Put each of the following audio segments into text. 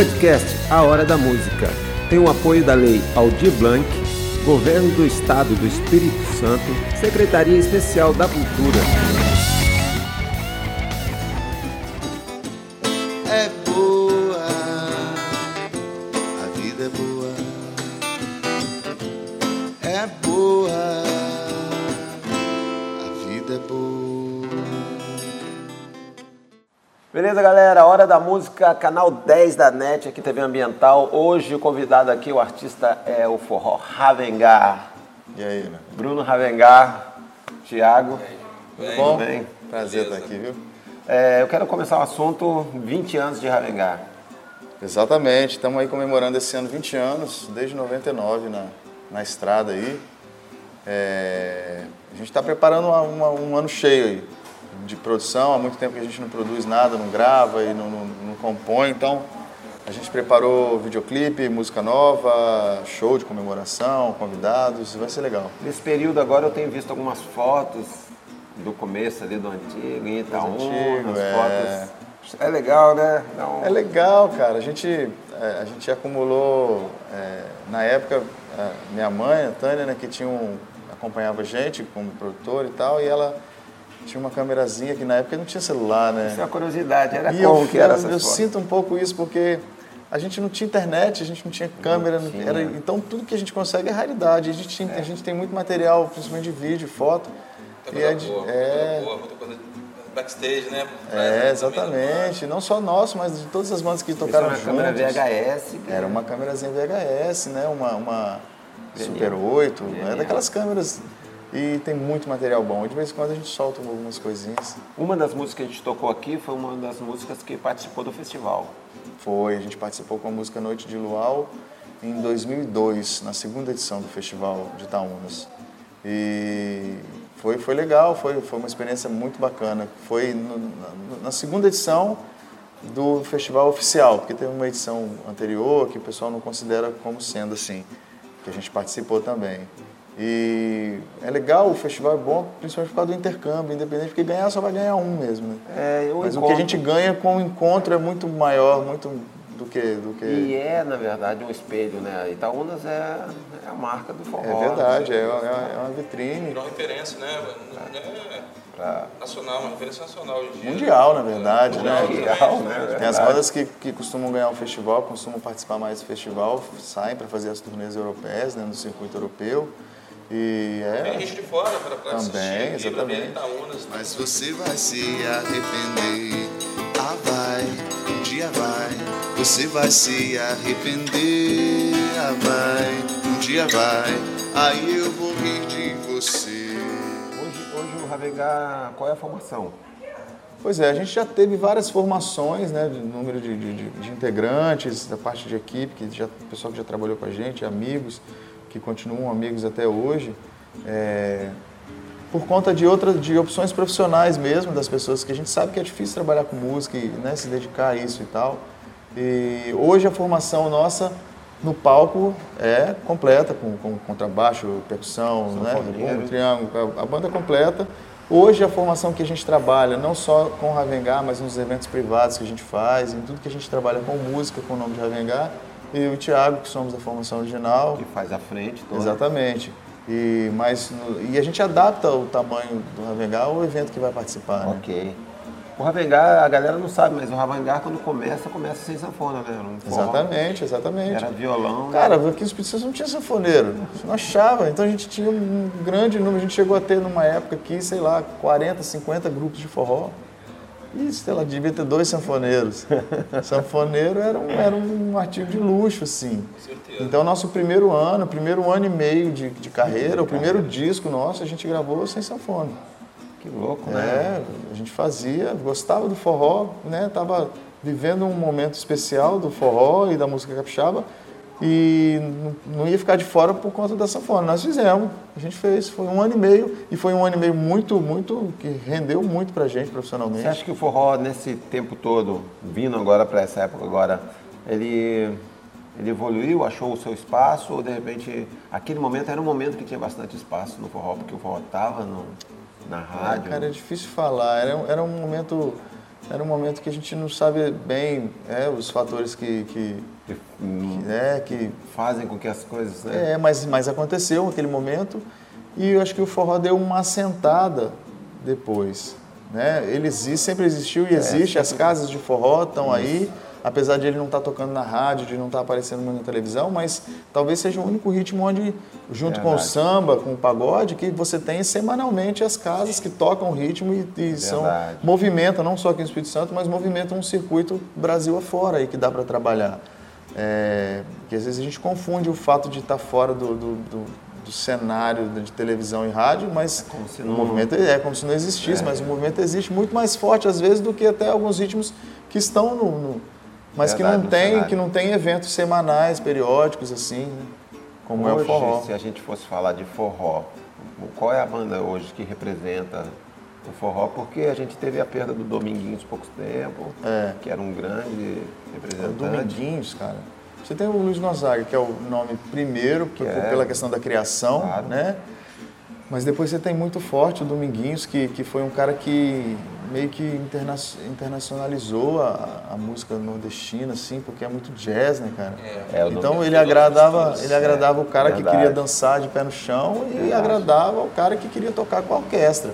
podcast A Hora da Música tem o apoio da Lei Aldir Blanc, Governo do Estado do Espírito Santo, Secretaria Especial da Cultura. É boa, a vida é boa. É boa, Beleza, galera? Hora da Música, canal 10 da NET, aqui TV Ambiental. Hoje o convidado aqui, o artista é o Forró Ravengar. E aí, né? Bruno Ravengar, Thiago. Tudo bom? bem? Prazer estar aqui, viu? É, eu quero começar o assunto 20 anos de Ravengar. Exatamente, estamos aí comemorando esse ano 20 anos, desde 99 na, na estrada aí. É, a gente está preparando uma- uma- um ano cheio aí de produção, há muito tempo que a gente não produz nada, não grava e não, não- não compõe, então a gente preparou videoclipe, música nova, show de comemoração, convidados, vai ser legal. Nesse período agora eu tenho visto algumas fotos do começo ali do antigo, em Itaúna, antigo, as é. fotos. É legal, né? Um- É legal, cara. A gente, é, a gente acumulou, é, na época, minha mãe, a Tânia, né, que tinha um, acompanhava a gente como produtor e tal, e ela tinha uma câmerazinha que na época não tinha celular, né? Isso é uma curiosidade, era E como eu, que era eu, eu sinto um pouco isso porque a gente não tinha internet, a gente não tinha câmera, não tinha. era- então tudo que a gente consegue é raridade. A gente, tem, a gente tem muito material, principalmente de vídeo, foto. Muita e coisa é, de- boa, muita é, boa, muita coisa backstage, né? Né? é, exatamente. Não só nosso, mas de todas as bandas que Isso é tocaram uma juntos. câmera VHS. que- Era uma câmerazinha VHS, né? Uma, uma Super 8, é daquelas câmeras. E tem muito material bom. De vez em quando a gente solta algumas coisinhas. Uma das músicas que a gente tocou aqui foi uma das músicas que participou do festival. Foi, a gente participou com a música Noite de Luau em 2002, na segunda edição do Festival de Itaúnas. E foi, foi legal, foi, foi uma experiência muito bacana. Foi no- na, na segunda edição do festival oficial, porque teve uma edição anterior que o pessoal não considera como sendo assim, que a gente participou também. E é legal, o festival é bom, principalmente por causa do intercâmbio, independente, porque ganhar só vai ganhar um mesmo. Né? É, Mas o que encontro. a gente ganha com o encontro é muito maior, muito do que. Do que... E é, na verdade, um espelho, né? Itaúnas é, é a marca do forró. É verdade, é, é é uma vitrine Virou referência, né? Não é nacional, uma referência nacional hoje em dia. mundial, na verdade, né? Mundial, né? Tem as bandas que, que costumam ganhar o festival, costumam participar mais do festival, saem para fazer as turnês europeias, né, no circuito europeu. E Tem é. gente de fora para pra assistir Também, ver exatamente. Itaúnas. Mas você vai se arrepender. Ah, vai, um dia vai. Você vai se arrepender. Ah, vai, um dia vai. Aí eu vou rir de você. Hoje, hoje o Ravengar, qual é a formação? Pois é, a gente já teve várias formações, né, de número de, de- de- de integrantes, da parte de equipe, que já, o pessoal que já trabalhou com a gente, amigos, que continuam amigos até hoje, é, por conta de outras, de opções profissionais mesmo das pessoas, que a gente sabe que é difícil trabalhar com música e né, se dedicar a isso e tal. E hoje a formação nossa no palco é completa, com, com contrabaixo, percussão, né, Sanfoneiro. bumbo, triângulo, a, a banda completa. Hoje a formação que a gente trabalha, não só com Ravengar, mas nos eventos privados que a gente faz, em tudo que a gente trabalha com música, com o nome de Ravengar, e o Thiago, que somos da formação original. Que faz a frente toda. Exatamente. E, mas, e a gente adapta o tamanho do Ravengar ao evento que vai participar. Né? Ok. O Ravengar, a galera não sabe, mas o Ravengar quando começa, começa sem sanfona, né? Um. Exatamente, exatamente. Era violão. né? Cara, aqui no Espírito não tinha sanfoneiro, não achava. Então a gente tinha um grande número, a gente chegou a ter numa época aqui, sei lá, 40, 50 grupos de forró. E, sei lá, devia ter dois sanfoneiros. Sanfoneiro era um, era um artigo de luxo, assim. certeza. Então, nosso primeiro ano, primeiro ano e meio de, de carreira, o primeiro disco nosso, a gente gravou sem sanfona. Que louco, né? É, a gente fazia, gostava do forró, né? Tava vivendo um momento especial do forró e da música capixaba e não- ia ficar de fora por conta da sanfona. Nós fizemos, a gente fez, foi um ano e meio e foi um ano e meio muito, muito que rendeu muito pra gente profissionalmente. Você acha que o forró, nesse tempo todo, vindo agora para essa época agora, ele, ele evoluiu, achou o seu espaço, ou de repente, aquele momento era um momento que tinha bastante espaço no forró, porque o forró estava na rádio? Cara, é difícil falar. Era, era um momento era um momento que a gente não sabe bem é, os fatores que, que, Que, que, é, que fazem com que as coisas. Né? é, mas, mas aconteceu naquele momento e eu acho que o forró deu uma assentada depois. Né? Ele existe, sempre existiu e existe, as casas de forró estão aí, apesar de ele não estar tocando na rádio, de não estar aparecendo muito na televisão, mas talvez seja o único ritmo onde, junto com o samba, com o pagode, que você tem semanalmente as casas que tocam o ritmo e, e são movimentam, não só aqui no Espírito Santo, mas movimentam um circuito Brasil afora aí que dá para trabalhar. É, que às vezes a gente confunde o fato de estar fora do, do, do- do cenário de televisão e rádio, mas como se o não- movimento é como se não existisse, mas o movimento existe muito mais forte às vezes do que até alguns ritmos que estão no, no- mas que Verdade, não no tem cenário. que não tem eventos semanais, periódicos assim, né? como é o Hoje, forró. se a gente fosse falar de forró, qual é a banda hoje que representa o forró? Porque a gente teve a perda do Dominguinhos há pouco tempo, É. que era um grande O representante. Dominguinhos, cara. Você tem o Luiz Gonzaga, que é o nome primeiro, por- é. pela questão da criação, Claro. né? Mas depois você tem muito forte o Dominguinhos, que, que foi um cara que meio que interna internacionalizou a, a música nordestina, assim, porque é muito jazz, né, cara? É, o então ele agradava, ele é, agradava o cara que verdade. queria dançar de pé no chão e Verdade. agradava o cara que queria tocar com a orquestra.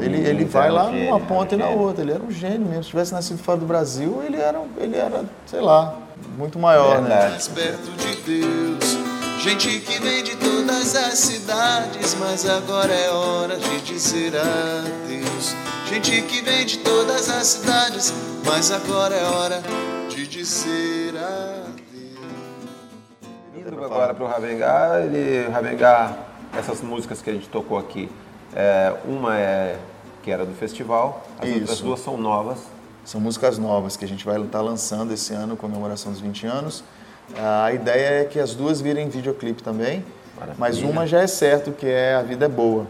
Ele, ele vai lá gênio, numa um ponta e na gênio. outra. Ele era um gênio mesmo. Se tivesse nascido fora do Brasil, ele era, ele era sei lá, muito maior, né? Verdade. mais perto de Deus. Gente que vem de todas as cidades, mas agora é hora de dizer adeus. Gente que vem de todas as cidades, mas agora é hora de dizer adeus. Indo agora para o Ravengar, ele, Ravengar, essas músicas que a gente tocou aqui, é, uma é que era do festival, as outras Isso. duas são novas. São músicas novas que a gente vai estar lançando esse ano, comemoração dos 20 anos. A ideia é que as duas virem videoclipe também, mas Maravilha. uma já é certo que é A Vida é Boa.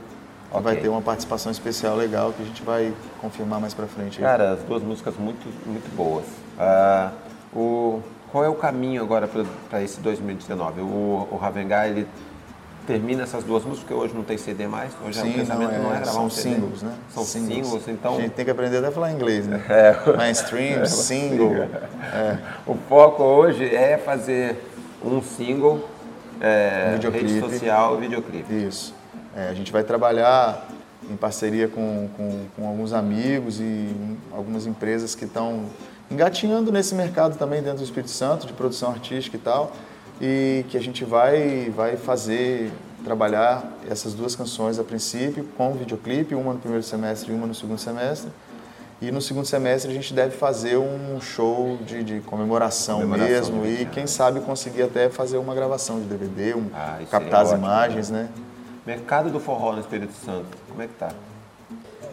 Que Ok. Vai ter uma participação especial legal que a gente vai confirmar mais pra frente. aí. Cara, as duas músicas muito, muito boas. Ah, o, qual é o caminho agora para esse 2019? O, o Ravengar, ele termina essas duas músicas, porque hoje não tem CD mais, hoje Sim, o pensamento não é, gravar são um CD. singles, né? São singles, então A gente tem que aprender até a falar inglês, né? É. Mainstream, single. É. o foco hoje é fazer um single, é, Um rede social e videoclipe. Isso. É, a gente vai trabalhar em parceria com, com, com alguns amigos e algumas empresas que estão engatinhando nesse mercado também dentro do Espírito Santo, de produção artística e tal, e que a gente vai, vai fazer, trabalhar essas duas canções a princípio com videoclipe, uma no primeiro semestre e uma no segundo semestre. E no segundo semestre a gente deve fazer um show de, de comemoração, Comemoração mesmo e 20 anos. quem sabe conseguir até fazer uma gravação de DVD, um, Ah, isso captar as ótimo, imagens, né? Mercado do forró no Espírito Santo, como é que tá?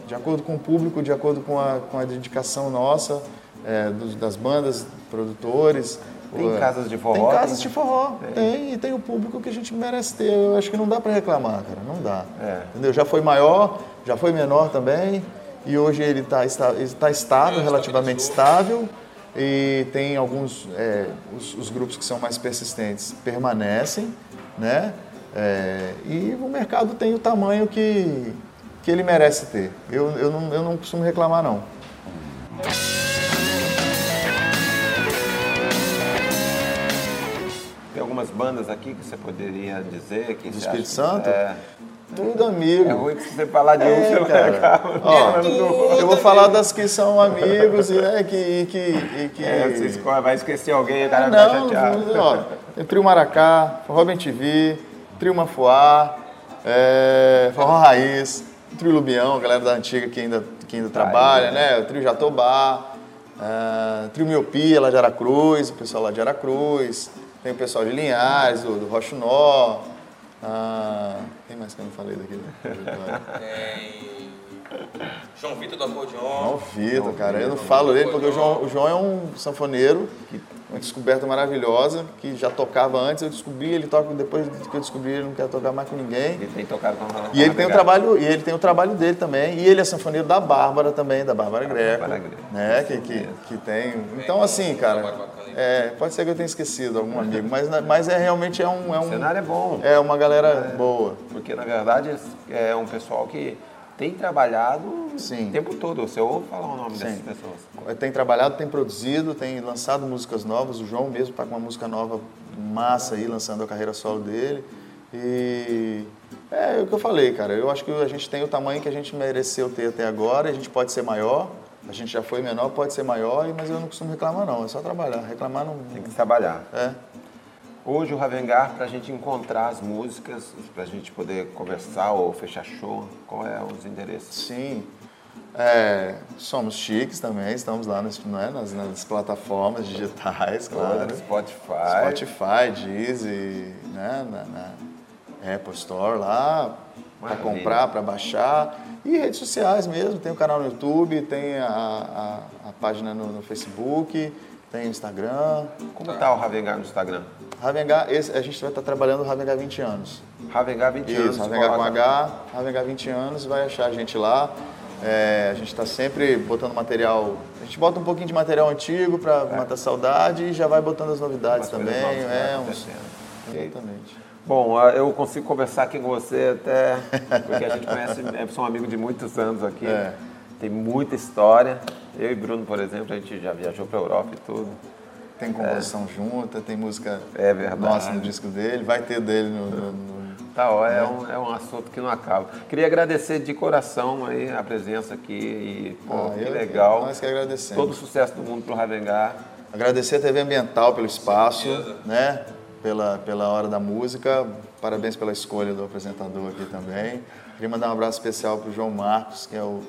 De acordo com o público, de acordo com a, com a dedicação nossa, é, dos- das bandas, produtores. Tem o- casas de forró? Tem casas Tem- de forró, tem. e tem o público que a gente merece ter. Eu acho que não dá para reclamar, cara, não dá. É. Entendeu? Já foi maior, já foi menor também, e hoje ele está está estável, relativamente estável, e tem alguns, é, os, os grupos que são mais persistentes permanecem, né? É, e o mercado tem o tamanho que, que ele merece ter. Eu, eu, não, eu não costumo reclamar, não. Tem algumas bandas aqui que você poderia dizer que Do Espírito Santo? que, é, Tudo amigo. é ruim que se você falar de um, É, você cara. acaba Ó, falando. eu vou falar das que são amigos e, né, que, e que, e que É, você escolhe, vai esquecer alguém, o cara vai Não, chateado. não, ó, Trio Maracá, Bem TV, Trio Mafuá, é, Forró Raiz, Trio Lubião, a galera da antiga que ainda, que ainda trabalha, né? O Trio Jatobá, é, Trio Miopia lá de Aracruz, o pessoal lá de Aracruz, tem o pessoal de Linhares, do, do Rocho Nó, ah, quem mais que eu não falei daqui? Tem João Vitor do Acordeon. João Vitor, cara. Eu não falo dele porque o João, o João é um sanfoneiro, uma descoberta maravilhosa, que já tocava antes, eu descobri, ele toca, depois que eu descobri, ele não quer tocar mais com ninguém. Ele tem tocado com a E ele tem o trabalho, e ele tem o trabalho dele também, e ele é sanfoneiro da Bárbara também, da Bárbara Greco, Bárbara Greco. né, que, que, que tem. Então assim, cara, é, pode ser que eu tenha esquecido algum amigo, mas, mas é realmente é um, é O um cenário é bom. é uma galera boa. Porque, na verdade, é um pessoal que tem trabalhado Sim. o tempo todo. Você ouve falar o nome Sim. dessas pessoas. Tem trabalhado, tem produzido, tem lançado músicas novas. O João mesmo está com uma música nova massa aí, lançando a carreira solo dele. E é o que eu falei, cara. Eu acho que a gente tem o tamanho que a gente mereceu ter até agora. A gente pode ser maior. A gente já foi menor, pode ser maior, mas eu não costumo reclamar não. É só trabalhar. Reclamar não. Tem que trabalhar. É. Hoje o Ravengar, para a gente encontrar as músicas, para a gente poder conversar ou fechar show, qual é os endereços? Sim. É, somos chiques também, estamos lá nas, né, nas, nas plataformas digitais, claro. Spotify. Spotify, Deezer, né, na, na Apple Store lá, para comprar, para baixar. E redes sociais mesmo, tem o canal no YouTube, tem a, a, a página no, no Facebook, tem Instagram. Como está o Ravengar no Instagram? Ravengar, esse, a gente vai estar trabalhando o Ravengar 20 anos. Ravengar 20 anos. Isso, Ravengar com H, Ravengar 20 anos, vai achar a gente lá. É, a gente está sempre botando material. A gente bota um pouquinho de material antigo para matar saudade e já vai botando as novidades também. novas É, uns, acontecendo. Ok. exatamente. Bom, eu consigo conversar aqui com você até porque a gente conhece, é, sou um amigo de muitos anos aqui. É. Tem muita história. Eu e Bruno, por exemplo, a gente já viajou para a Europa e tudo. Tem composição junta, tem música É verdade. nossa no disco dele, vai ter dele no. no- no- Tá, ó, é, um, é um assunto que não acaba. Queria agradecer de coração aí a presença aqui e pô, Ah, que eu- legal. Nós que agradecemos. Todo o sucesso do mundo pro Ravengar. Agradecer a TV Ambiental pelo espaço, né? Pela, pela hora da música. Parabéns pela escolha do apresentador aqui também. Queria mandar um abraço especial para o João Marcos, que é o,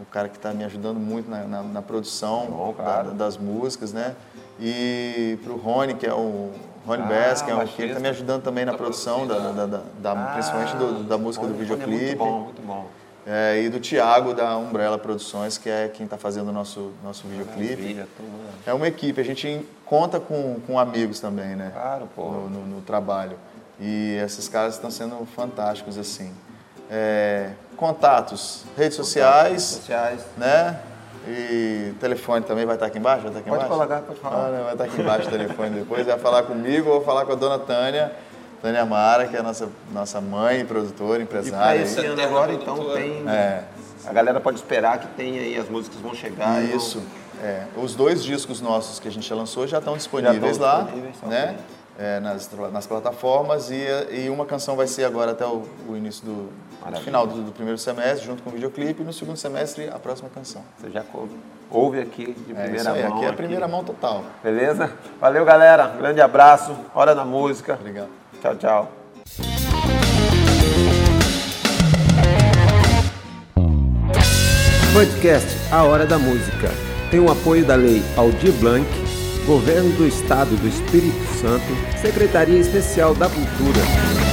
o cara que está me ajudando muito na, na- na produção Bom, da- das músicas, né? E para o Rony, que é o Rony Ah, Bass, que é o que baixista. está me ajudando também na produção, da, da- da- da- principalmente do- da música do Rony- videoclipe. É muito bom, muito bom. É, e do Thiago, da Umbrella Produções, que é quem está fazendo o nosso, nosso videoclipe. Tudo. É uma equipe, a gente conta com, com amigos também, né? Claro, pô. No, no- no trabalho. E esses caras estão sendo fantásticos, assim. É, contatos, redes sociais, Sociais. né? E telefone também vai estar aqui embaixo? Vai estar aqui Pode embaixo? colocar, pode falar. Ah, não, vai estar aqui embaixo o telefone depois. Vai falar comigo ou falar com a dona Tânia, Tânia Mara, que é a nossa, nossa mãe, produtora, E empresária. esse aí. ano agora, então, tem. É, A galera pode esperar que tem aí, as músicas vão chegar. e Isso. É, os dois discos nossos que a gente já lançou já estão disponíveis estão lá, disponíveis, né? É, nas, nas plataformas e, e uma canção vai ser agora até o, o início do, final do, do primeiro semestre, junto com o videoclipe, e no segundo semestre a próxima canção. Você já ouve aqui de É primeira isso aí, mão. aqui é a primeira mão total. Beleza? Valeu, galera. Grande abraço. Hora da música. Obrigado. Tchau, tchau. Podcast A Hora da Música tem o apoio da Lei Aldir Blanc, Governo do Estado do Espírito Santo, Secretaria Especial da Cultura.